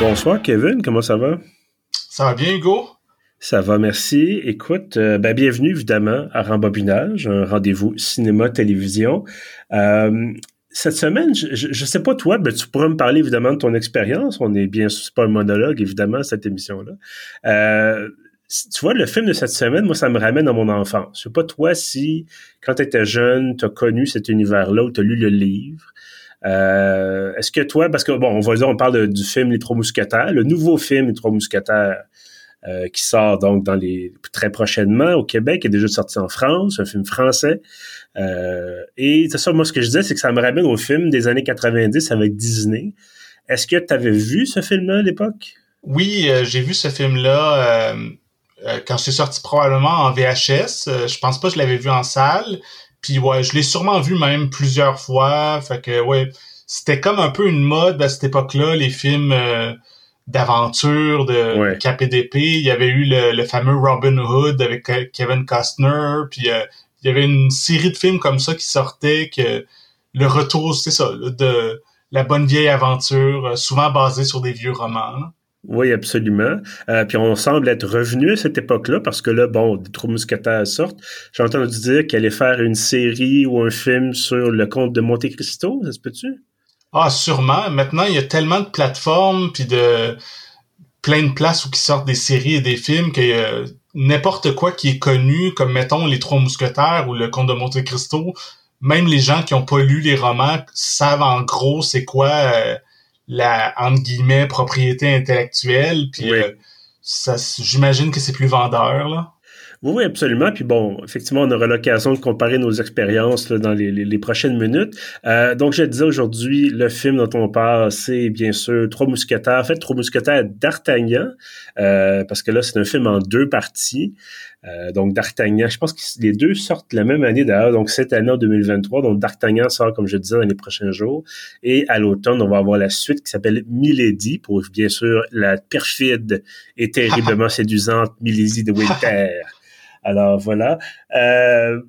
Bonsoir Kevin, comment ça va? Ça va bien Hugo? Ça va, merci. Écoute, euh, ben, bienvenue évidemment à Rembobinage, un rendez-vous cinéma-télévision. Euh, cette semaine, je, ne sais pas toi, mais tu pourras me parler évidemment de ton expérience. On est bien, c'est pas un monologue évidemment cette émission-là. Euh, tu vois, le film de cette semaine, moi, ça me ramène à mon enfance. Je sais pas toi si, quand tu étais jeune, tu as connu cet univers-là ou tu as lu le livre. Euh, est-ce que toi, parce que bon, on va dire, on parle du film Les Trois Mousquetaires, le nouveau film Les Trois Mousquetaires euh, qui sort donc dans les très prochainement au Québec, est déjà sorti en France, un film français. Euh, et c'est ça, moi ce que je disais, c'est que ça me ramène au film des années 90 avec Disney. Est-ce que tu avais vu ce film-là à l'époque? Oui, j'ai vu ce film-là quand c'est sorti probablement en VHS. je pense pas que je l'avais vu en salle. Puis ouais, je l'ai sûrement vu même plusieurs fois. Fait que ouais, c'était comme un peu une mode à cette époque-là, les films euh, d'aventure de KPDP. Il y avait eu le, fameux Robin Hood avec Kevin Costner. Puis euh, il y avait une série de films comme ça qui sortaient que le retour, c'est ça, de la bonne vieille aventure, euh, souvent basée sur des vieux romans. Oui, absolument. Euh, puis on semble être revenu à cette époque-là parce que là, bon, des Trois Mousquetaires sortent. J'ai entendu dire qu'elle allait faire une série ou un film sur le comte de Monte Cristo, ça se peut-tu? Ah, sûrement. Maintenant, il y a tellement de plateformes puis de plein de places où qui sortent des séries et des films que n'importe quoi qui est connu, comme mettons les Trois Mousquetaires ou le Comte de Monte Cristo, même les gens qui n'ont pas lu les romans savent en gros c'est quoi euh, la entre guillemets propriété intellectuelle puis euh, ça j'imagine que c'est plus vendeur là. Oui, absolument. Puis bon, effectivement, on aura l'occasion de comparer nos expériences dans les, les, prochaines minutes. Euh, donc, je disais aujourd'hui, le film dont on parle, c'est bien sûr Trois Mousquetaires. En fait, Trois Mousquetaires d'Artagnan, euh, parce que là, c'est un film en deux parties. Euh, donc, D'Artagnan, je pense que les deux sortent la même année d'ailleurs, donc cette année en 2023. Donc, D'Artagnan sort, comme je disais, dans les prochains jours. Et à l'automne, on va avoir la suite qui s'appelle Milady, pour bien sûr la perfide et terriblement séduisante Milady de Winter. Alors voilà. Euh,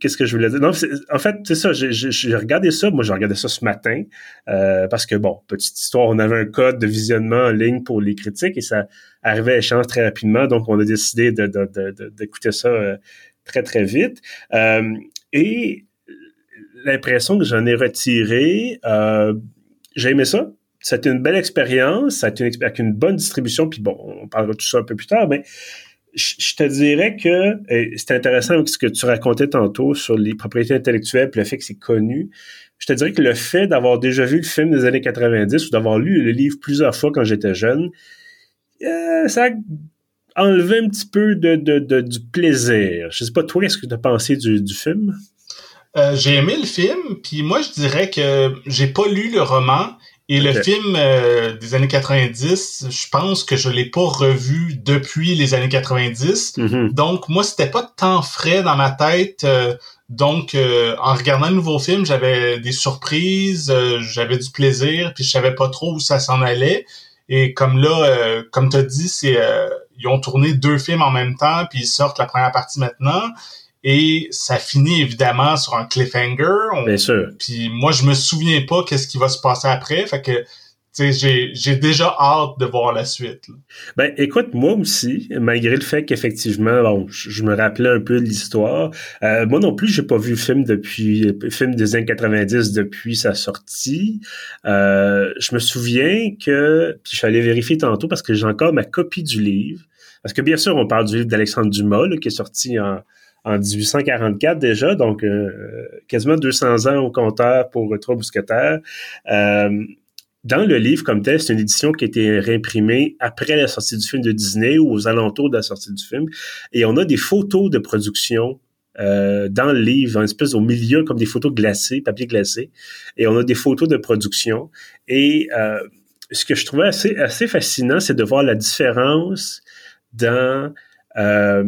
qu'est-ce que je voulais dire? Non, en fait, c'est ça, j'ai regardé ça, moi j'ai regardé ça ce matin, euh, parce que bon, petite histoire, on avait un code de visionnement en ligne pour les critiques et ça arrivait à échange très rapidement, donc on a décidé d'écouter ça euh, très très vite. et l'impression que j'en ai retiré, j'ai aimé ça. C'était une belle expérience, ça a été une, avec une bonne distribution, puis bon, on parlera de tout ça un peu plus tard, mais je te dirais que c'est intéressant ce que tu racontais tantôt sur les propriétés intellectuelles et le fait que c'est connu. Je te dirais que le fait d'avoir déjà vu le film des années 90 ou d'avoir lu le livre plusieurs fois quand j'étais jeune, euh, ça a enlevé un petit peu de, du plaisir. Je sais pas, toi, qu'est-ce que tu as pensé du, film? Euh, j'ai aimé le film, puis moi, je dirais que j'ai pas lu le roman, et le film euh, des années 90, je pense que je l'ai pas revu depuis les années 90. Mm-hmm. Donc moi, c'était pas tant frais dans ma tête. Euh, donc euh, en regardant le nouveau film, j'avais des surprises, j'avais du plaisir, puis je savais pas trop où ça s'en allait. Et comme là, comme tu as dit, c'est ils ont tourné deux films en même temps, puis ils sortent la première partie maintenant. Et ça finit évidemment sur un cliffhanger. Bien sûr. Puis moi, je me souviens pas qu'est-ce qui va se passer après. Fait que j'ai, j'ai déjà hâte de voir la suite. Ben, écoute, moi aussi, malgré le fait qu'effectivement, bon, je, me rappelais un peu de l'histoire. Euh, moi non plus, j'ai pas vu le film depuis le film des années 90 depuis sa sortie. Euh, je me souviens que, puis je suis allé vérifier tantôt parce que j'ai encore ma copie du livre. Parce que bien sûr, on parle du livre d'Alexandre Dumas, qui est sorti en en 1844 déjà, donc euh, quasiment 200 ans au compteur pour Trois Mousquetaires. Euh, dans le livre comme tel, c'est une édition qui a été réimprimée après la sortie du film de Disney ou aux alentours de la sortie du film. Et on a des photos de production euh, dans le livre, en espèce au milieu, comme des photos glacées, papier glacé. Et on a des photos de production. Et ce que je trouvais assez, assez fascinant, c'est de voir la différence dans euh,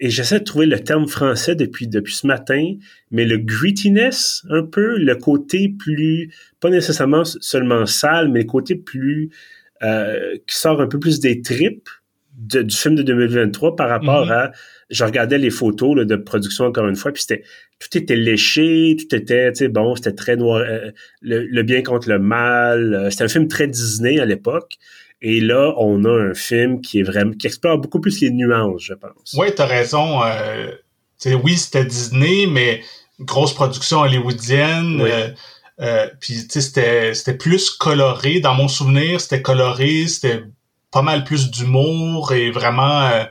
et j'essaie de trouver le terme français depuis, depuis ce matin, mais le grittiness, un peu, le côté plus, pas nécessairement seulement sale, mais le côté plus, euh, qui sort un peu plus des tripes du film de 2023 par rapport mm-hmm. à je regardais les photos de production encore une fois puis c'était tout était léché tout était tu sais bon c'était très noir euh, le, bien contre le mal euh, c'était un film très Disney à l'époque et là on a un film qui est vraiment qui explore beaucoup plus les nuances je pense. Oui t'as raison euh, oui c'était Disney mais grosse production hollywoodienne euh, puis c'était c'était plus coloré. Dans mon souvenir c'était coloré c'était pas mal plus d'humour et vraiment euh,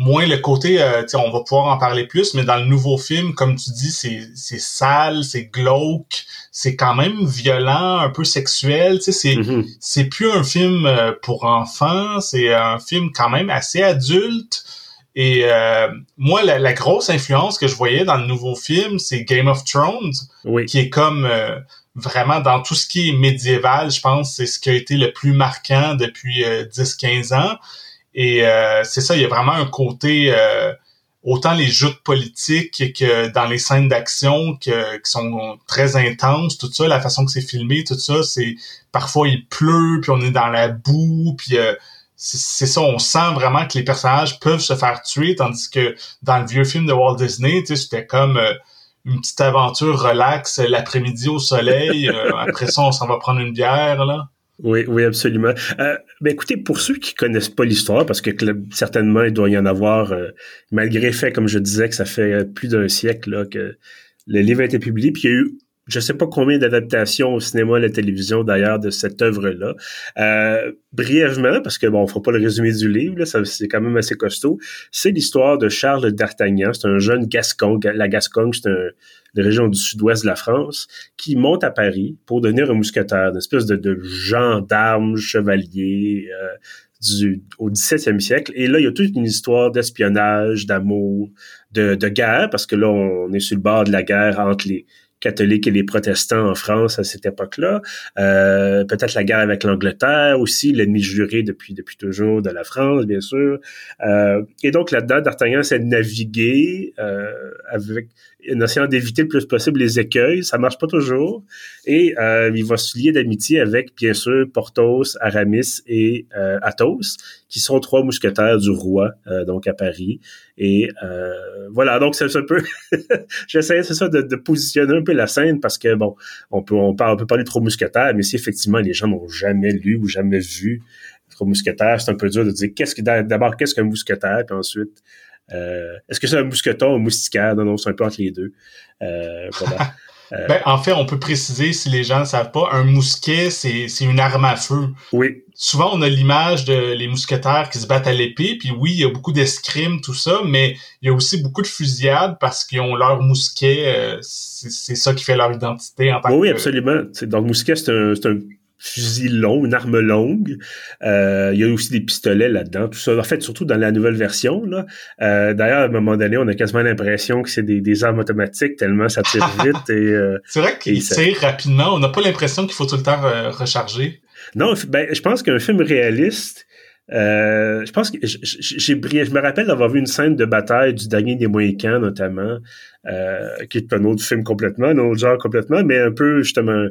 moins le côté, euh, on va pouvoir en parler plus, mais dans le nouveau film, comme tu dis, c'est, c'est sale, c'est glauque, c'est quand même violent, un peu sexuel, c'est, c'est plus un film euh, pour enfants, c'est un film quand même assez adulte. Et moi, la, grosse influence que je voyais dans le nouveau film, c'est Game of Thrones, qui est comme vraiment dans tout ce qui est médiéval, je pense, c'est ce qui a été le plus marquant depuis 10-15 euh, ans. Et euh, c'est ça, il y a vraiment un côté euh, autant les joutes politiques que dans les scènes d'action qui sont très intenses, tout ça, la façon que c'est filmé, tout ça, c'est parfois il pleut, puis on est dans la boue, puis c'est ça, on sent vraiment que les personnages peuvent se faire tuer, tandis que dans le vieux film de Walt Disney, c'était comme une petite aventure relax l'après-midi au soleil. Euh, après ça, on s'en va prendre une bière, là. Oui, oui, absolument. Euh, ben écoutez, pour ceux qui connaissent pas l'histoire, parce que certainement il doit y en avoir, euh, malgré fait, comme je disais, que ça fait plus d'un siècle là, que le livre a été publié, puis il y a eu je sais pas combien d'adaptations au cinéma à la télévision d'ailleurs de cette œuvre-là. Euh, brièvement, parce que bon, on fera pas le résumé du livre, c'est quand même assez costaud. C'est l'histoire de Charles d'Artagnan. C'est un jeune Gascon. La Gascogne, c'est une région du sud-ouest de la France, qui monte à Paris pour devenir un mousquetaire, une espèce de, de gendarme chevalier. Euh, du, au 17e siècle. Et là, il y a toute une histoire d'espionnage, d'amour, de, de guerre, parce que là, on est sur le bord de la guerre entre les, catholiques et les protestants en France à cette époque-là. Euh, peut-être la guerre avec l'Angleterre aussi, l'ennemi juré depuis depuis toujours de la France, bien sûr. Euh, et donc là-dedans, D'Artagnan s'est navigué euh, avec en essayant d'éviter le plus possible les écueils. Ça marche pas toujours. Et euh, il va se lier d'amitié avec, bien sûr, Porthos, Aramis et euh, Athos, qui sont trois mousquetaires du roi, euh, donc à Paris. Et euh, voilà, donc c'est un peu... J'essaie, c'est ça, de, positionner un peu la scène parce que, bon, on peut, on, parle, parler de trois mousquetaires, mais si effectivement les gens n'ont jamais lu ou jamais vu trois mousquetaires, c'est un peu dur de dire qu'est-ce que d'abord qu'est-ce qu'un mousquetaire, puis ensuite euh, est-ce que c'est un mousqueton ou un moustiquaire? Non, non, c'est un peu entre les deux. Euh, euh, ben, en fait, on peut préciser, si les gens ne savent pas, un mousquet, c'est, une arme à feu. Oui. Souvent, on a l'image de les mousquetaires qui se battent à l'épée, puis oui, il y a beaucoup d'escrime, tout ça, mais il y a aussi beaucoup de fusillades parce qu'ils ont leur mousquet, c'est, ça qui fait leur identité en tant oui, que... Oui, absolument. donc, mousquet, c'est un fusil long, une arme longue. Euh, il y a aussi des pistolets là-dedans, tout ça. En fait, surtout dans la nouvelle version. Là. Euh, D'ailleurs, à un moment donné, on a quasiment l'impression que c'est des, des, armes automatiques tellement ça tire vite. et euh, C'est vrai qu'il tire rapidement. On n'a pas l'impression qu'il faut tout le temps recharger. Non, ben, je pense qu'un film réaliste, euh, je pense que j'ai je me rappelle d'avoir vu une scène de bataille du dernier des Mohicans notamment, euh, qui est un autre film complètement, un autre genre complètement, mais un peu justement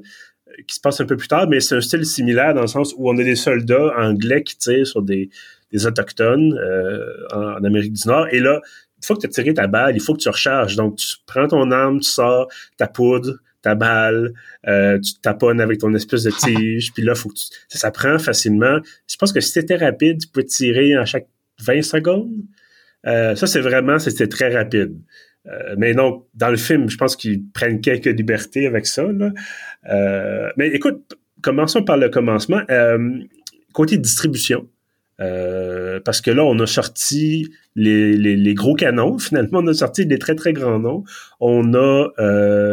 qui se passe un peu plus tard, mais c'est un style similaire dans le sens où on a des soldats anglais qui tirent sur des, des autochtones euh, en, Amérique du Nord. Et là, une fois que tu as tiré ta balle, il faut que tu recharges. Donc, tu prends ton arme, tu sors ta poudre, ta balle, euh, tu taponnes avec ton espèce de tige, puis là, faut que tu, ça, prend facilement. Je pense que si c'était rapide, tu peux tirer à chaque 20 secondes. Euh, ça, c'est vraiment, c'était très rapide. Euh, mais non, dans le film, je pense qu'ils prennent quelques libertés avec ça. Euh, mais écoute, commençons par le commencement. Côté distribution, parce que là, on a sorti les, les, gros canons. Finalement, on a sorti des très, très grands noms. On a...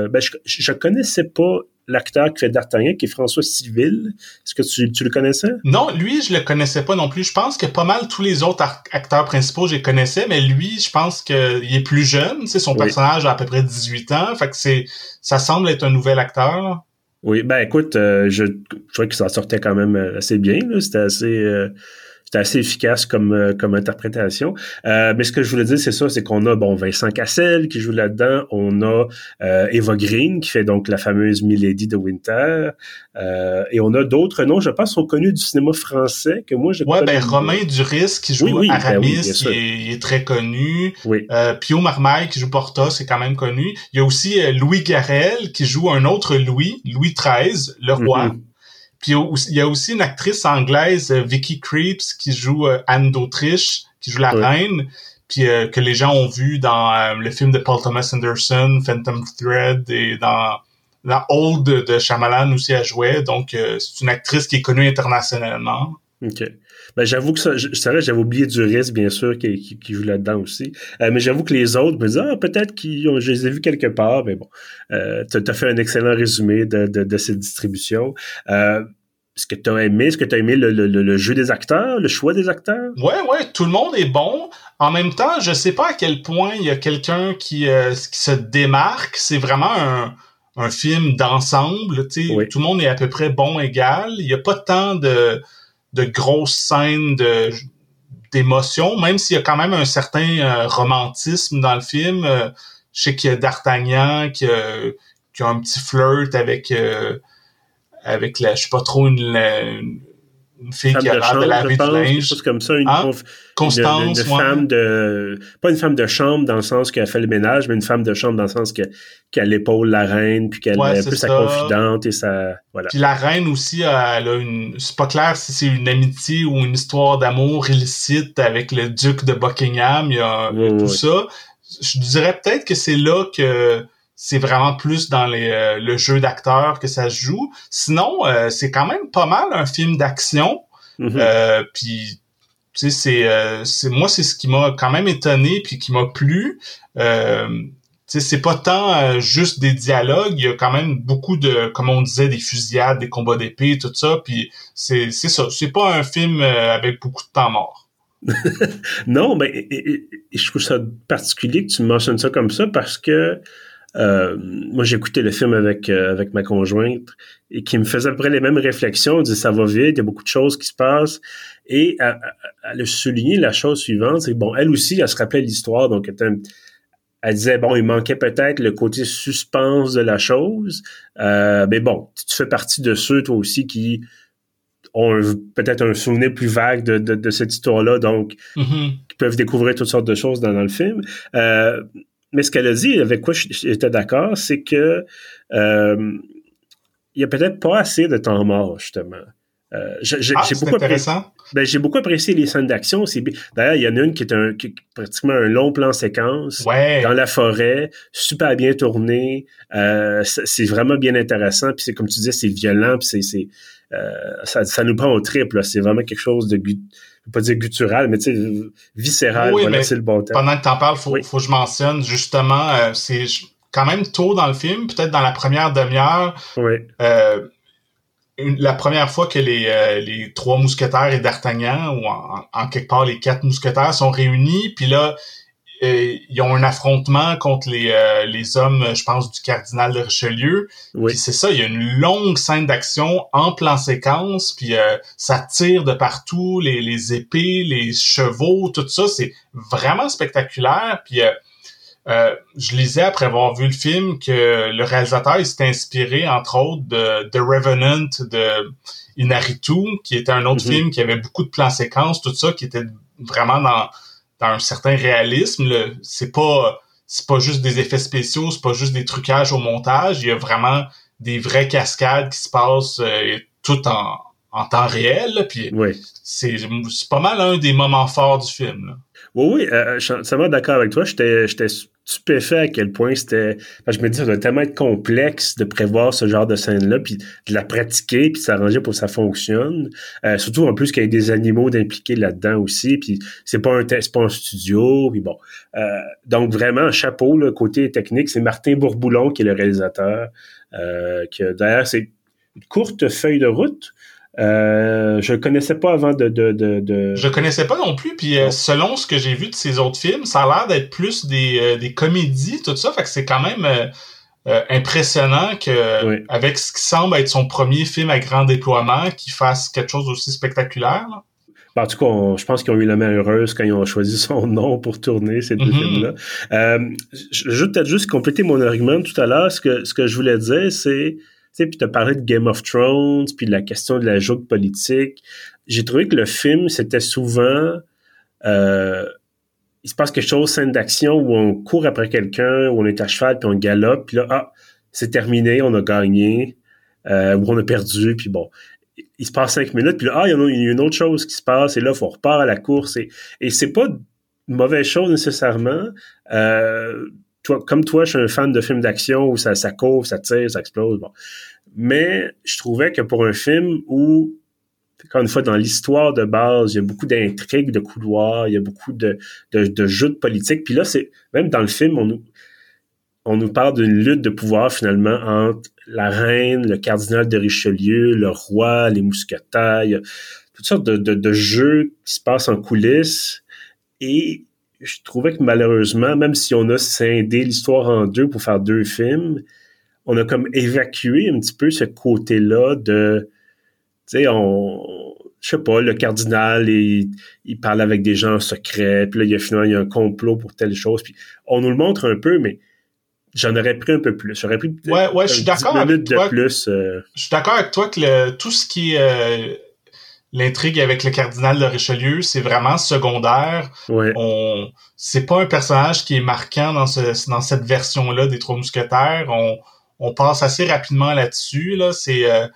Ben, je, je connaissais pas l'acteur qui fait D'Artagnan, qui est François Civil. Est-ce que tu, tu, le connaissais? Non, lui, je le connaissais pas non plus. Je pense que pas mal tous les autres acteurs principaux, je les connaissais, mais lui, je pense qu'il est plus jeune. C'est son personnage a à peu près 18 ans. Fait que c'est, ça semble être un nouvel acteur. Oui, ben écoute, euh, je, je trouvais que ça sortait quand même euh, assez bien. C'était assez... Euh, c'était assez efficace comme, euh, comme interprétation. Euh, mais ce que je voulais dire, c'est ça, c'est qu'on a bon Vincent Cassel qui joue là-dedans, on a euh, Eva Green qui fait donc la fameuse Milady de Winter, et on a d'autres noms, je pense, sont connus du cinéma français que moi je Ouais, ben Romain Duris qui joue ben Aramis, il, est, très connu. Oui. Pio Marmaille qui joue Porta, c'est quand même connu. Il y a aussi Louis Garel qui joue un autre Louis, Louis XIII, le roi. Mm-hmm. Puis il y a aussi une actrice anglaise, euh, Vicky Creeps, qui joue euh, Anne d'Autriche, qui joue la reine, puis euh, que les gens ont vu dans le film de Paul Thomas Anderson, Phantom Thread, et dans la Old de Shyamalan aussi a joué. Donc c'est une actrice qui est connue internationalement. OK. Ben, j'avoue que ça, je, j'avais oublié du risque, bien sûr, qui, qui, joue là-dedans aussi. mais j'avoue que les autres me disent, ah, peut-être qu'ils je les ai vus quelque part, mais bon. Euh, tu as fait un excellent résumé de, de, de cette distribution. Euh, est-ce que tu as aimé, est-ce que tu as aimé le, le, le, jeu des acteurs, le choix des acteurs? Ouais, ouais, tout le monde est bon. En même temps, je sais pas à quel point il y a quelqu'un qui, euh, qui se démarque. C'est vraiment un, un film d'ensemble. sais Tout le monde est à peu près bon égal. Il y a pas tant de, de grosses scènes de d'émotion, même s'il y a quand même un certain euh, romantisme dans le film. Euh, je sais qu'il y a D'Artagnan qui, qui, a un petit flirt avec avec la, je sais pas trop, une, fille qui a l'air de laver du linge. comme ça, une, hein? Constance, une, femme de, pas une femme de chambre dans le sens qu'elle fait le ménage, mais une femme de chambre dans le sens qu'elle épaule la reine, puis qu'elle est un peu sa confidente et sa, voilà. Puis la reine aussi, elle a une, c'est pas clair si c'est une amitié ou une histoire d'amour illicite avec le duc de Buckingham, il y a, tout ça. Je dirais peut-être que c'est là que, c'est vraiment plus dans les, euh, le jeu d'acteur que ça se joue. Sinon, euh, c'est quand même pas mal un film d'action. Mm-hmm. euh, puis, tu sais, c'est, euh, c'est moi, c'est ce qui m'a quand même étonné puis qui m'a plu. Euh, c'est pas tant juste des dialogues, il y a quand même beaucoup de, comme on disait, des fusillades, des combats d'épée, tout ça. Puis c'est, c'est ça. C'est pas un film avec beaucoup de temps mort. non, mais je trouve ça particulier que tu mentionnes ça comme ça parce que euh, moi, j'ai écouté le film avec, euh, avec ma conjointe et qui me faisait à peu près les mêmes réflexions. Elle dit ça va vite, il y a beaucoup de choses qui se passent. Et elle, elle a souligné la chose suivante, c'est que bon, elle aussi, elle se rappelait l'histoire, donc elle, elle, disait bon, il manquait peut-être le côté suspense de la chose. Euh, mais bon, tu fais partie de ceux toi aussi qui ont peut-être un souvenir plus vague de, de, de cette histoire-là, donc mm-hmm. qui peuvent découvrir toutes sortes de choses dans, dans le film. Euh, mais ce qu'elle a dit, avec quoi j'étais d'accord, c'est que euh, il y a peut-être pas assez de temps mort, justement. Euh, j'ai ah, beaucoup intéressant. Ben, j'ai beaucoup apprécié les scènes d'action. D'ailleurs, il y en a une qui est, un, qui pratiquement un long plan séquence dans la forêt, super bien tourné. Euh, c'est vraiment bien intéressant. Puis c'est comme tu disais, c'est violent. Puis c'est, euh, ça, ça, nous prend au triple. C'est vraiment quelque chose de pas dire guttural, mais tu sais, viscéral, oui, voilà, c'est le bon terme. Pendant que t'en parles, faut, faut que je mentionne justement, euh, c'est quand même tôt dans le film, peut-être dans la première demi-heure. Oui. Euh, la première fois que les, euh, les trois mousquetaires et D'Artagnan, ou en, en, quelque part les quatre mousquetaires, sont réunis, puis là, euh, ils ont un affrontement contre les, euh, les hommes, je pense, du cardinal de Richelieu. Oui. Puis c'est ça, il y a une longue scène d'action en plan séquence, puis euh, ça tire de partout, les, les épées, les chevaux, tout ça, c'est vraiment spectaculaire. Puis je lisais après avoir vu le film que le réalisateur il s'est inspiré entre autres de The Revenant de Inaritu, qui était un autre mm-hmm. film qui avait beaucoup de plans séquences, tout ça, qui était vraiment dans dans un certain réalisme. C'est pas c'est pas juste des effets spéciaux, c'est pas juste des trucages au montage. Il y a vraiment des vraies cascades qui se passent euh, tout en, en temps réel. puis c'est pas mal un des moments forts du film. Oui, oui, euh, je suis d'accord avec toi. J'étais stupéfait à quel point c'était. Je me dis, ça doit tellement être complexe de prévoir ce genre de scène-là, puis de la pratiquer, puis de s'arranger pour que ça fonctionne. Euh, surtout en plus qu'il y ait des animaux d'impliquer là-dedans aussi, puis c'est pas un c'est pas un studio, puis bon. Euh, donc vraiment, chapeau, le côté technique, c'est Martin Bourboulon qui est le réalisateur. Euh, d'ailleurs, c'est une courte feuille de route. Euh, je connaissais pas avant de, de, de, Je connaissais pas non plus. Puis euh, selon ce que j'ai vu de ces autres films, ça a l'air d'être plus des, euh, des comédies, tout ça. Fait que c'est quand même euh, impressionnant que avec ce qui semble être son premier film à grand déploiement, qu'il fasse quelque chose d'aussi spectaculaire. Ben, en tout cas, je pense qu'ils ont eu la main heureuse quand ils ont choisi son nom pour tourner ces deux Mhm. films-là. Euh, je veux peut-être juste compléter mon argument tout à l'heure. Ce que, ce que je voulais dire, c'est, sais, puis tu as parlé de Game of Thrones, puis de la question de la joute politique. J'ai trouvé que le film, c'était souvent... Euh, il se passe quelque chose, scène d'action, où on court après quelqu'un, où on est à cheval, puis on galope, puis là, ah, c'est terminé, on a gagné, euh, ou on a perdu, puis bon il se passe cinq minutes, puis là, ah, il y, en a, il y a une autre chose qui se passe, et là, il faut repart à la course. Et, et c'est pas une mauvaise chose nécessairement. Euh, comme toi, je suis un fan de films d'action où ça, ça court, ça tire, ça explose. Bon. Mais je trouvais que pour un film où, encore une fois, dans l'histoire de base, il y a beaucoup d'intrigues, de couloirs, il y a beaucoup de, de, de jeux de politique. Puis là, c'est même dans le film, on nous, on nous parle d'une lutte de pouvoir finalement entre la reine, le cardinal de Richelieu, le roi, les mousquetaires, toutes sortes de, de, de jeux qui se passent en coulisses. Et je trouvais que malheureusement, même si on a scindé l'histoire en deux pour faire deux films, on a comme évacué un petit peu ce côté-là de, tu sais, on, je sais pas, le cardinal, il, il parle avec des gens secrets, puis là, il y a finalement, il y a un complot pour telle chose, puis on nous le montre un peu, mais j'en aurais pris un peu plus. J'aurais pris ouais, ouais, je suis d'accord avec minutes toi. de plus. euh, Je suis d'accord avec toi que le, tout ce qui est euh, l'intrigue avec le cardinal de Richelieu, c'est vraiment secondaire. ouais. On, c'est pas un personnage qui est marquant dans ce, dans cette version-là des Trois Mousquetaires. On, on passe assez rapidement là-dessus. Là, c'est, euh,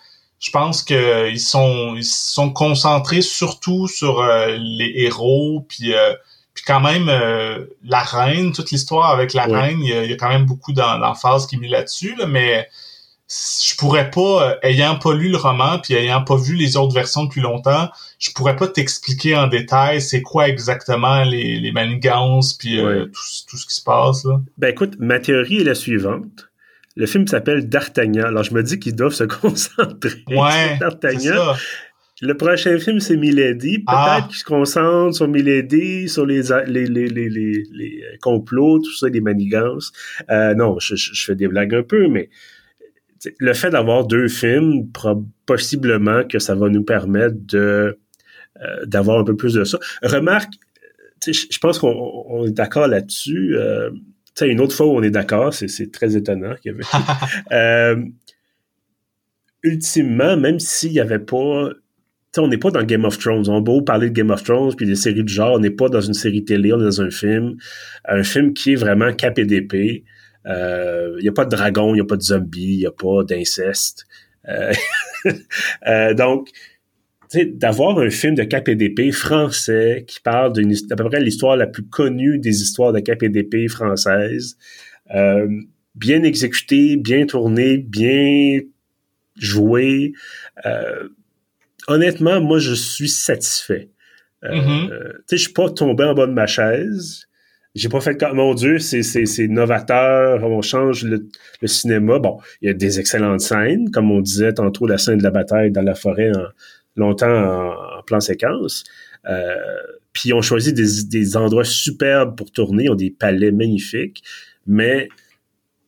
je pense que ils sont, ils sont concentrés surtout sur euh, les héros, puis, euh, puis quand même euh, la reine, toute l'histoire avec la Ouais. reine, il y, a, il y a quand même beaucoup d'emphase qui est mis là-dessus. Là, mais je pourrais pas, euh, ayant pas lu le roman, puis ayant pas vu les autres versions depuis longtemps, je pourrais pas t'expliquer en détail c'est quoi exactement les, les manigances, puis euh, tout, ce- tout ce qui se passe. Là. Ben écoute, ma théorie est la suivante. Le film s'appelle D'Artagnan. Alors je me dis qu'ils doivent se concentrer Ouais, sur D'Artagnan. Le prochain film, c'est Milady. Peut-être Ah. qu'ils se concentrent sur Milady, sur les, les, les, les, les, les complots, tout ça, les manigances. Euh, non, je, je, je fais des blagues un peu, mais le fait d'avoir deux films, possiblement que ça va nous permettre de euh, d'avoir un peu plus de ça. Remarque, je pense qu'on on est d'accord là-dessus. Euh, une autre fois où on est d'accord, c'est très étonnant. qu'il y avait- euh, ultimement, même s'il n'y avait pas. On n'est pas dans Game of Thrones. On a beau parler de Game of Thrones puis des séries du genre, on n'est pas dans une série télé, on est dans un film. Un film qui est vraiment cap et d'épée. Euh, Il n'y a pas de dragon, il n'y a pas de zombies, il n'y a pas d'inceste. Euh, euh, donc, d'avoir un film de d'épée français qui parle d'une d'à peu près l'histoire la plus connue des histoires de d'épée françaises, euh, bien exécuté, bien tourné, bien joué. Euh, honnêtement, moi, je suis satisfait. Euh, euh, tu sais, je suis pas tombé en bas de ma chaise. J'ai pas fait comme, mon Dieu, c'est, novateur, on change le, le cinéma? Bon, il y a des excellentes scènes, comme on disait tantôt, la scène de la bataille dans la forêt longtemps en, en plan séquence. Euh, puis ils ont choisi des, des endroits superbes pour tourner, ils ont des palais magnifiques, mais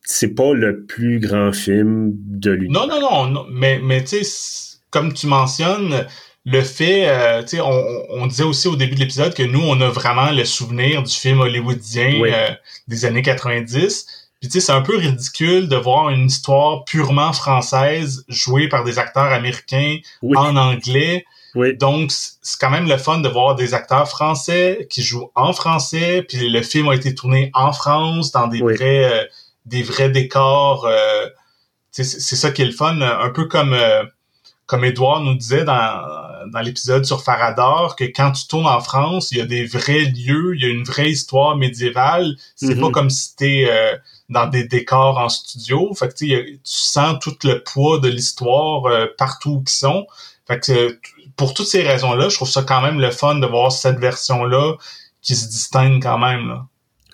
c'est pas le plus grand film de l'univers. Non, non, non, non, mais, mais tu sais, comme tu mentionnes, le fait, euh, tu sais, on, on- disait aussi au début de l'épisode que nous, on a vraiment le souvenir du film hollywoodien Oui. euh, des années 90. Puis tu sais, c'est un peu ridicule de voir une histoire purement française jouée par des acteurs américains Oui, en anglais. oui, Donc, c'est quand même le fun de voir des acteurs français qui jouent en français. Puis le film a été tourné en France dans des vrais, euh, des vrais décors. euh, c'est c'est ça qui est le fun. Un peu comme euh, comme Edouard nous disait dans, dans l'épisode sur Farador, que quand tu tournes en France, il y a des vrais lieux, il y a une vraie histoire médiévale. C'est Mhm. pas comme si t'es euh, dans des décors en studio. Fait que tu sais, tu sens tout le poids de l'histoire euh, partout où ils sont. Fait que euh, pour toutes ces raisons-là, je trouve ça quand même le fun de voir cette version-là qui se distingue quand même. Là.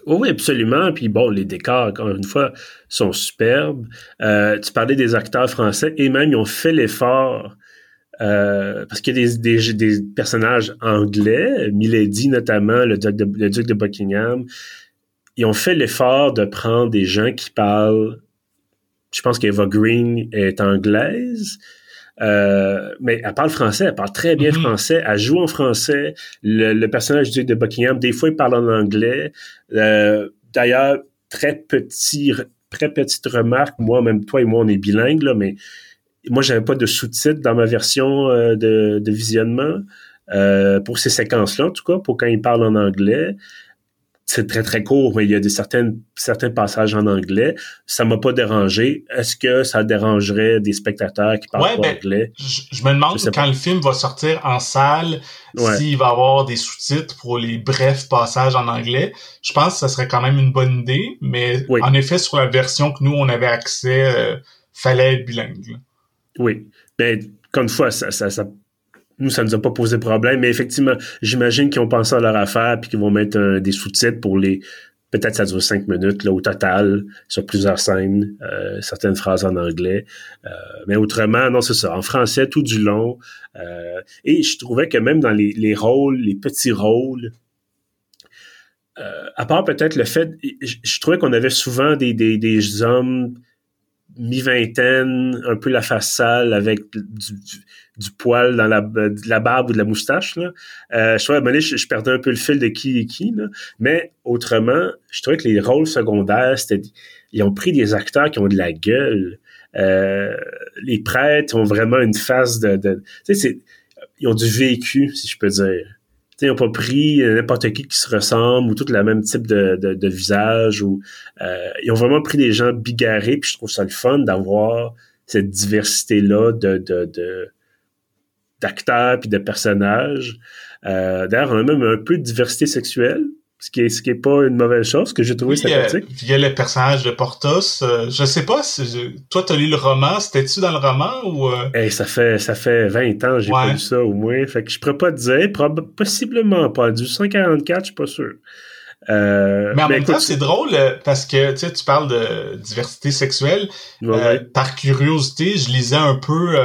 Oh oui, absolument. Puis bon, les décors, encore une fois, sont superbes. Euh, tu parlais des acteurs français et même ils ont fait l'effort euh, parce qu'il y a des, personnages anglais, Milady notamment, le duc, de, le duc de Buckingham. Ils ont fait l'effort de prendre des gens qui parlent. Je pense qu'Eva Green est anglaise. Euh, mais elle parle français, elle parle très bien mm-hmm. français, elle joue en français. Le, personnage du de Buckingham, des fois, il parle en anglais. Euh, d'ailleurs, très petit, très petite remarque, moi, même toi et moi, on est bilingues, là, mais moi, j'avais pas de sous-titres dans ma version euh, de, de, visionnement. pour ces séquences-là, en tout cas, pour quand il parle en anglais c'est très très court, mais il y a des certaines certains passages en anglais. Ça m'a pas dérangé. Est-ce que ça dérangerait des spectateurs qui parlent ben, anglais? je, me demande quand le film va sortir en salle s'il va avoir des sous-titres pour les brefs passages en anglais. Je pense que ça serait quand même une bonne idée, mais en effet sur la version que nous on avait accès, euh, fallait être bilingue. Oui, mais ben, comme une fois, ça, ça, ça nous, ça nous a pas posé problème, mais effectivement, j'imagine qu'ils ont pensé à leur affaire puis qu'ils vont mettre des sous-titres pour les. Peut-être ça dure cinq minutes là, au total sur plusieurs scènes, euh, certaines phrases en anglais, euh, mais autrement non c'est ça en français tout du long. Euh, et je trouvais que même dans les, les rôles, les petits rôles, à part peut-être le fait, je, je trouvais qu'on avait souvent des, des, des hommes mi-vingtaine, un peu la face sale avec du, poil dans la, la, barbe ou de la moustache. Là. Euh, je trouvais je, perdais un peu le fil de qui est qui. Là. Mais autrement, je trouvais que les rôles secondaires, c'était ils ont pris des acteurs qui ont de la gueule. Euh, les prêtres ont vraiment une face de... de tu sais, ils ont du vécu, si je peux dire ils n'ont pas pris n'importe qui qui se ressemble ou tout le même type de, de, visage ou euh, ils ont vraiment pris des gens bigarrés puis je trouve ça le fun d'avoir cette diversité là de, de, d'acteurs puis de personnages. Euh, d'ailleurs, on a même un peu de diversité sexuelle ce qui est ce qui est pas une mauvaise chose que j'ai trouvé sympathique. Il y a le personnage de Portos. Euh, je sais pas si toi t'as lu le roman, c'était-tu dans le roman ou euh... ça fait ça fait 20 ans j'ai pas lu ça au moins, fait que je pourrais pas te dire, possiblement pas du 144, je suis pas sûr. Euh, mais en même temps, c'est drôle euh, parce que tu tu parles de diversité sexuelle. Par curiosité, je lisais un peu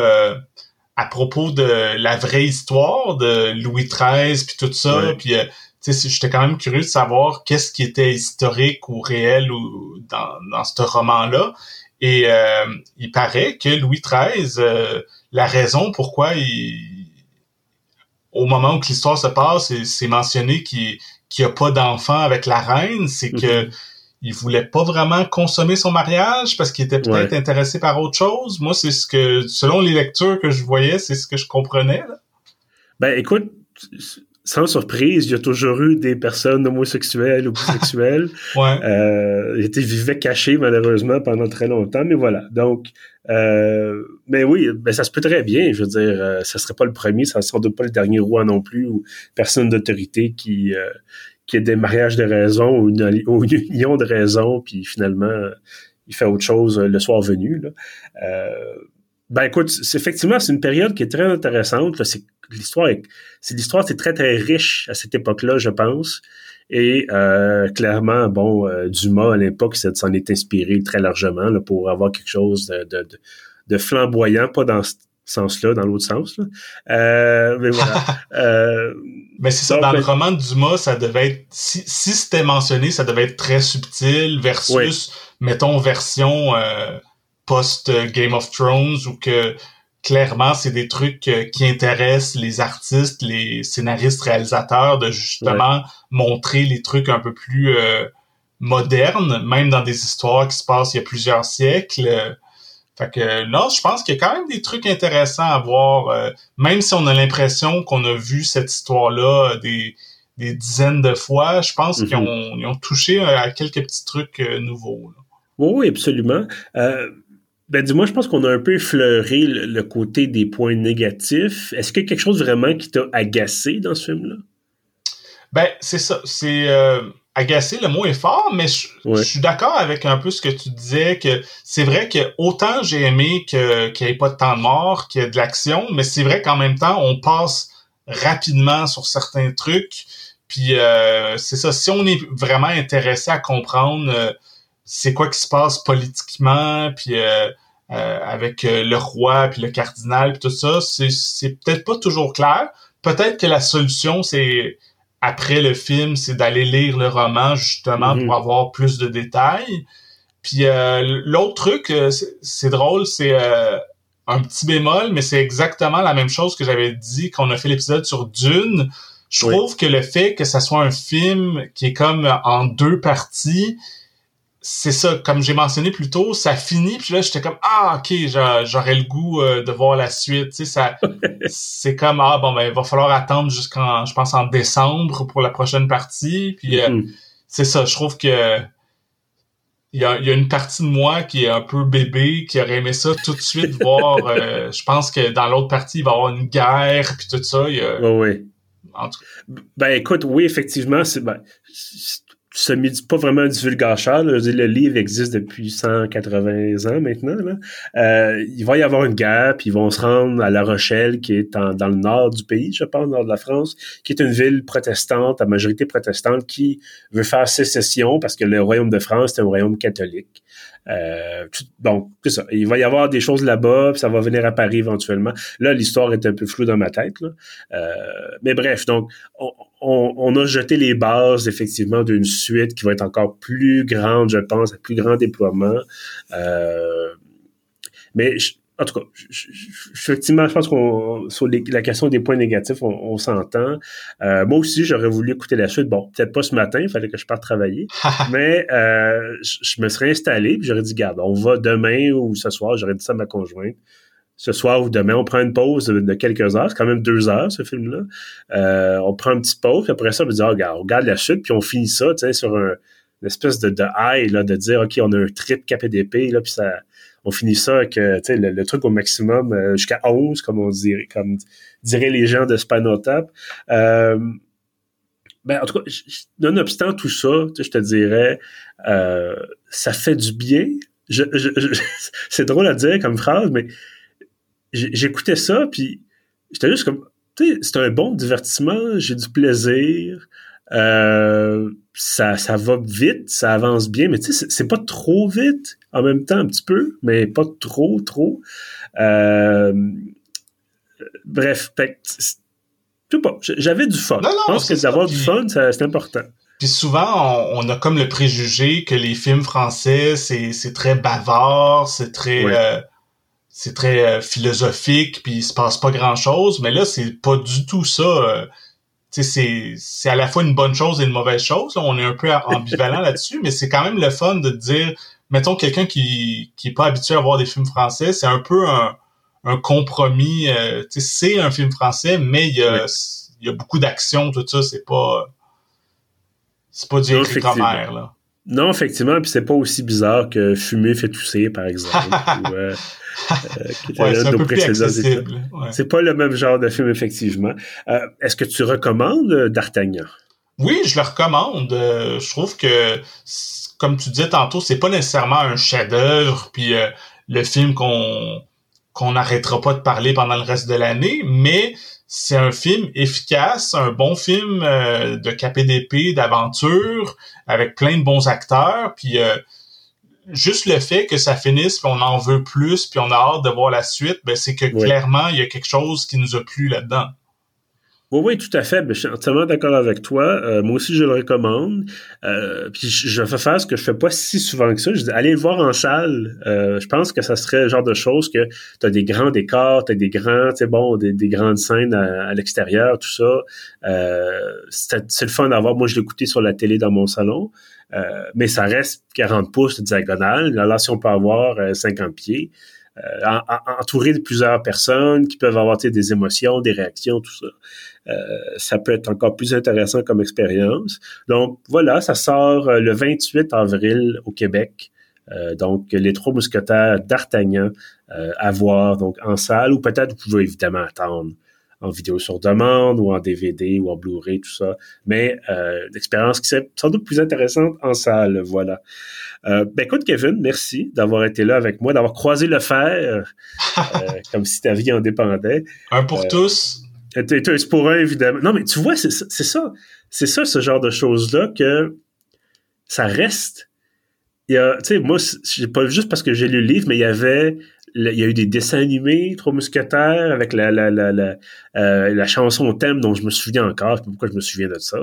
à propos de la vraie histoire de Louis XIII puis tout ça, puis j'étais quand même curieux de savoir qu'est-ce qui était historique ou réel ou dans, dans ce roman-là. Et euh, il paraît que Louis XIII, euh, la raison pourquoi il, au moment où l'histoire se passe, c'est mentionné qu'il n'y a pas d'enfant avec la reine, c'est que mhm. il voulait pas vraiment consommer son mariage parce qu'il était peut-être intéressé par autre chose. Moi, c'est ce que, selon les lectures que je voyais, c'est ce que je comprenais. Ben, écoute, sans surprise, il y a toujours eu des personnes homosexuelles ou bisexuelles. ouais. Euh, ils étaient vivaient cachés malheureusement pendant très longtemps, mais voilà. Donc, euh, mais oui, ben ça se peut très bien. Je veux dire, euh, ça serait pas le premier, ça sera pas le dernier roi non plus ou personne d'autorité qui euh, qui ait des mariages de raison ou une, union de raison, puis finalement il fait autre chose le soir venu. Là. Ben écoute, c'est, effectivement, c'est une période qui est très intéressante. C'est l'histoire c'est l'histoire c'est très très riche à cette époque-là, je pense. Et euh, clairement, bon, euh, Dumas à l'époque s'en est inspiré très largement là, pour avoir quelque chose de, de, de, flamboyant, pas dans ce sens-là, dans l'autre sens. Là. Euh, mais voilà. euh, mais c'est ça, dans le roman de Dumas, ça devait être, si, si c'était mentionné, ça devait être très subtil versus, mettons, version euh, post-Game of Thrones ou que clairement, c'est des trucs euh, qui intéressent les artistes, les scénaristes, réalisateurs, de justement montrer les trucs un peu plus euh, modernes, même dans des histoires qui se passent il y a plusieurs siècles. Fait que non, je pense qu'il y a quand même des trucs intéressants à voir, euh, même si on a l'impression qu'on a vu cette histoire-là des, des dizaines de fois, je pense qu'ils mm-hmm. ont, ont, touché à quelques petits trucs nouveaux. Oui, absolument. Ben dis-moi, je pense qu'on a un peu effleuré le, côté des points négatifs. Est-ce qu'il y a quelque chose vraiment qui t'a agacé dans ce film-là? Ben, c'est ça. C'est euh, agacé, le mot est fort, mais je, suis d'accord avec un peu ce que tu disais, que c'est vrai que autant j'ai aimé qu'il n'y ait pas de temps de mort, qu'il y ait de l'action, mais c'est vrai qu'en même temps, on passe rapidement sur certains trucs. Puis euh, c'est ça, si on est vraiment intéressé à comprendre euh, c'est quoi qui se passe politiquement, puis euh, euh, avec le roi, puis le cardinal, puis tout ça, c'est peut-être pas toujours clair. Peut-être que la solution, c'est après le film, c'est d'aller lire le roman justement pour mhm. avoir plus de détails. Puis l'autre truc, c'est drôle, c'est un petit bémol, mais c'est exactement la même chose que j'avais dit quand on a fait l'épisode sur Dune. Je trouve que le fait que ça soit un film qui est comme en deux parties, c'est ça, comme j'ai mentionné plus tôt, ça finit, puis là, j'étais comme, ah, ok, j'aurais le goût euh, de voir la suite, tu sais, ça, c'est comme, ah, bon, ben, il va falloir attendre jusqu'en, je pense, en décembre pour la prochaine partie, puis euh, mm-hmm. c'est ça, je trouve que il y a, y a, une partie de moi qui est un peu bébé, qui aurait aimé ça tout de suite voir, euh, je pense que dans l'autre partie, il va y avoir une guerre, puis tout ça, il y a... oui. En tout cas. Ben, écoute, oui, effectivement, c'est, ben, semi pas vraiment un divulgateur. le livre existe depuis 180 ans maintenant. Là. Euh, il va y avoir une guerre, puis ils vont se rendre à La Rochelle, qui est dans le nord du pays, je pense, nord de la France, qui est une ville protestante, à majorité protestante, qui veut faire sécession parce que le royaume de France est un royaume catholique. Euh, c'est ça. Il va y avoir des choses là-bas, puis ça va venir à Paris éventuellement. Là, l'histoire est un peu floue dans ma tête. Là. Euh, mais bref, donc, on, on, a jeté les bases, effectivement, d'une suite qui va être encore plus grande, je pense, à plus grand déploiement. Euh, mais en tout cas, effectivement, je pense qu'on sur la question des points négatifs, on, s'entend. Euh, moi aussi, j'aurais voulu écouter la suite. Bon, peut-être pas ce matin, il fallait que je parte travailler, mais euh, je, me serais installé, puis j'aurais dit, garde, on va demain ou ce soir, j'aurais dit ça à ma conjointe ce soir ou demain, on prend une pause de, quelques heures. C'est quand même deux heures, ce film-là. Euh, on prend une petite pause, puis après ça, on dit, oh, regarde, on regarde la suite, puis on finit ça, tu sais, sur un, une espèce de, de high, là, de dire, OK, on a un trip KPDP, là, puis ça, on finit ça avec, euh, sais, le, truc au maximum euh, jusqu'à 11, comme on dirait, comme diraient les gens de Spanotap. Euh, ben, en tout cas, nonobstant tout ça, je te dirais, ça fait du bien. c'est drôle à dire comme phrase, mais j'écoutais ça, puis j'étais juste comme, tu sais, c'est un bon divertissement, j'ai du plaisir, euh, ça, ça va vite, ça avance bien, mais tu sais, c'est pas trop vite, en même temps un petit peu, mais pas trop, trop. Euh, bref, tout pas, j'avais du fun. Je pense que d'avoir du fun, c'est important. Puis souvent, on, a comme le préjugé que les films français, c'est très bavard, c'est très... Euh, c'est très euh, philosophique puis il se passe pas grand chose mais là c'est pas du tout ça euh, c'est c'est à la fois une bonne chose et une mauvaise chose on est un peu ambivalent là-dessus mais c'est quand même le fun de dire mettons quelqu'un qui qui est pas habitué à voir des films français c'est un peu un, un compromis euh, c'est un film français mais il y a il y a beaucoup d'action tout ça c'est pas c'est pas du écrit là non, effectivement, puis c'est pas aussi bizarre que fumer fait tousser, par exemple. ou, c'est pas le même genre de film, effectivement. Euh, est-ce que tu recommandes euh, D'Artagnan? Oui, je le recommande. Euh, je trouve que, comme tu disais tantôt, c'est pas nécessairement un chef-d'œuvre, puis le film qu'on qu'on n'arrêtera pas de parler pendant le reste de l'année, mais c'est un film efficace, un bon film de KPDP, d'aventure, avec plein de bons acteurs, puis juste le fait que ça finisse, puis on en veut plus, puis on a hâte de voir la suite, ben c'est que clairement, il y a quelque chose qui nous a plu là-dedans. Oui, oui, tout à fait. Ben, je suis entièrement d'accord avec toi. Euh, moi aussi, je le recommande. Euh, puis je fais faire ce que je fais pas si souvent que ça. Je dis, allez le voir en salle. Euh, je pense que ça serait le genre de choses que tu as des grands décors, tu as des grands, tu bon, des, grandes scènes à, l'extérieur, tout ça. c'est le fun d'avoir. Moi, je écouté sur la télé dans mon salon. Euh, mais ça reste 40 pouces de diagonale. Là, si on peut avoir 50 euh, pieds, euh, entouré de plusieurs personnes qui peuvent avoir des émotions, des réactions, tout ça. ça peut être encore plus intéressant comme expérience. Donc voilà, ça sort le 28 avril au Québec. donc les trois mousquetaires d'Artagnan à voir donc en salle ou peut-être vous pouvez évidemment attendre en vidéo sur demande ou en DVD ou en Blu-ray, tout ça. Mais euh, l'expérience qui serait sans doute plus intéressante en salle, voilà. Euh, ben écoute, Kevin, merci d'avoir été là avec moi, d'avoir croisé le fer, euh, comme si ta vie en dépendait. Un pour tous. Un pour un, évidemment. Non, mais tu vois, c'est ça. C'est ça, ce genre de choses-là, que ça reste. Il y a, tu sais, moi, pas juste parce que j'ai lu le livre, mais il y avait il y a eu des dessins animés, Trois Mousquetaires, avec la, la, la, la, euh, la chanson thème dont je me souviens encore, pourquoi je me souviens de ça.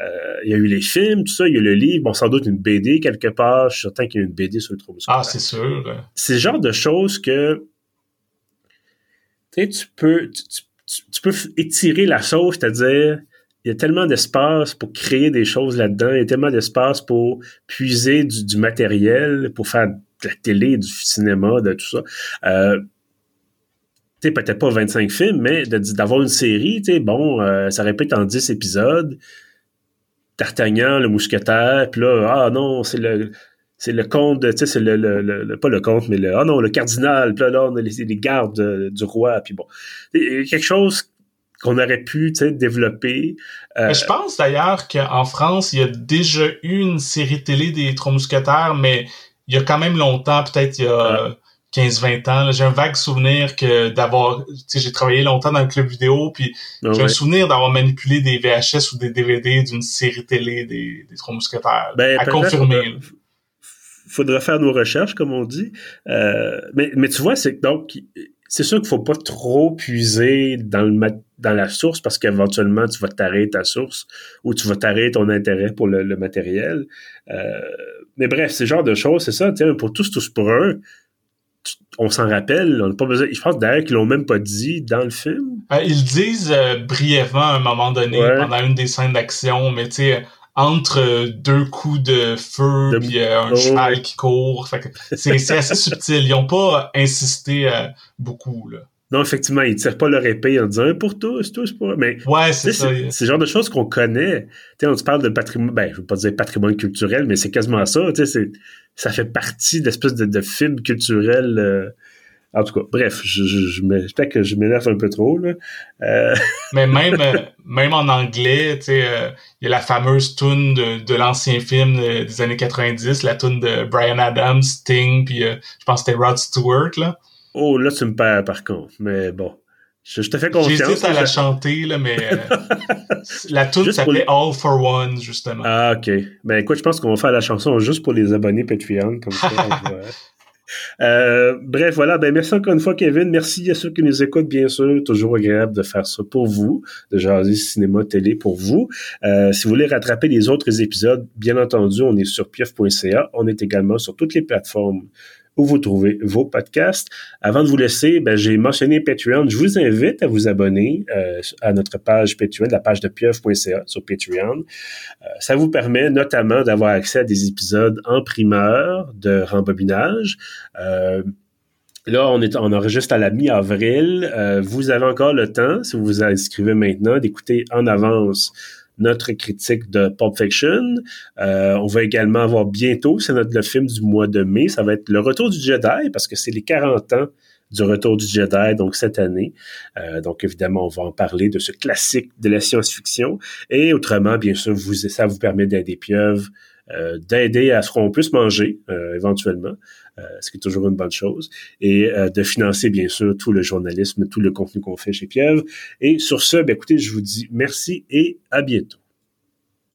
Euh, il y a eu les films, tout ça, il y a eu le livre, bon, sans doute une BD quelque part, je suis certain qu'il y a une BD sur le Trois Mousquetaires. Ah, c'est sûr. C'est le genre de choses que tu peux, tu, peux étirer la sauce, c'est-à-dire, il y a tellement d'espace pour créer des choses là-dedans, il y a tellement d'espace pour puiser du, matériel, pour faire de la télé, du cinéma, de tout ça. Euh, peut-être pas 25 films, mais d'avoir une série, tu bon, euh, ça répète en 10 épisodes. D'Artagnan, le mousquetaire, puis là, ah non, c'est le c'est le comte, tu sais, c'est le, le, pas le comte, mais le, ah non, le cardinal, puis là, on a les, les gardes du roi, puis bon. quelque chose qu'on aurait pu, tu sais, développer. Euh, je pense d'ailleurs qu'en France, il y a déjà eu une série télé des Trois Mousquetaires, mais il y a quand même longtemps, peut-être il y a 15-20 ans. J'ai un vague souvenir que d'avoir, tu sais, j'ai travaillé longtemps dans le club vidéo, puis ah j'ai un souvenir d'avoir manipulé des VHS ou des DVD d'une série télé des, des Trois Mousquetaires. Ben, à confirmer faudra faire nos recherches, comme on dit. Euh, mais, mais tu vois, c'est donc c'est sûr qu'il faut pas trop puiser dans le dans la source parce qu'éventuellement tu vas t'arrêter ta source ou tu vas t'arrêter ton intérêt pour le, matériel. Euh, mais bref, ce genre de choses, c'est ça. Tiens, pour tous, tous pour un, on s'en rappelle. On n'a pas besoin. Je pense d'ailleurs qu'ils l'ont même pas dit dans le film. Euh, ils disent brièvement à un moment donné pendant une des scènes d'action, mais tu sais entre deux coups de feu puis euh, un oh. cheval qui court. c'est assez subtil. Ils ont pas insisté euh, beaucoup là. Non, effectivement, ils tirent pas leur épée en disant pour tous, tous pour. Mais ouais, c'est ça. C'est le genre de choses qu'on connaît. Tu on se parle de patrimoine, ben, je veux pas dire patrimoine culturel, mais c'est quasiment ça. Tu sais, ça fait partie de l'espèce de, de film culturel. Euh, en tout cas, bref, je, je, je peut-être que je m'énerve un peu trop. Là. Euh... Mais même, euh, même en anglais, sais, euh, il y a la fameuse tune de, de l'ancien film des années 90, la tune de Brian Adams, Sting, puis euh, je pense que c'était Rod Stewart. Là. Oh, là, tu me perds par contre. Mais bon. Je, te fais confiance. J'hésite à la chanter, là, mais la tune s'appelait All for One, justement. Ah, OK. Ben écoute, je pense qu'on va faire la chanson juste pour les abonnés Patreon, comme ça. Euh, bref, voilà. Ben, merci encore une fois, Kevin. Merci à ceux qui nous écoutent, bien sûr. Toujours agréable de faire ça pour vous, de jaser cinéma, télé pour vous. Euh, si vous voulez rattraper les autres épisodes, bien entendu, on est sur pieuf.ca. On est également sur toutes les plateformes où vous trouvez vos podcasts. Avant de vous laisser, ben, j'ai mentionné Patreon. Je vous invite à vous abonner euh, à notre page Patreon, la page de pieuf.ca sur Patreon. Euh, ça vous permet notamment d'avoir accès à des épisodes en primeur de rembobinage. Euh, Là, on, est, on enregistre à la mi-avril. Euh, vous avez encore le temps, si vous vous inscrivez maintenant, d'écouter en avance notre critique de Pulp Fiction. Euh, on va également avoir bientôt, c'est notre le film du mois de mai, ça va être Le Retour du Jedi, parce que c'est les 40 ans du Retour du Jedi, donc cette année. Euh, donc évidemment, on va en parler de ce classique de la science-fiction. Et autrement, bien sûr, vous, ça vous permet d'aider Pieuvre, euh, d'aider à ce qu'on puisse manger éventuellement, ce qui est toujours une bonne chose, et de financer bien sûr tout le journalisme, tout le contenu qu'on fait chez Pieuvre. Et sur ce, ben, écoutez, je vous dis merci et à bientôt.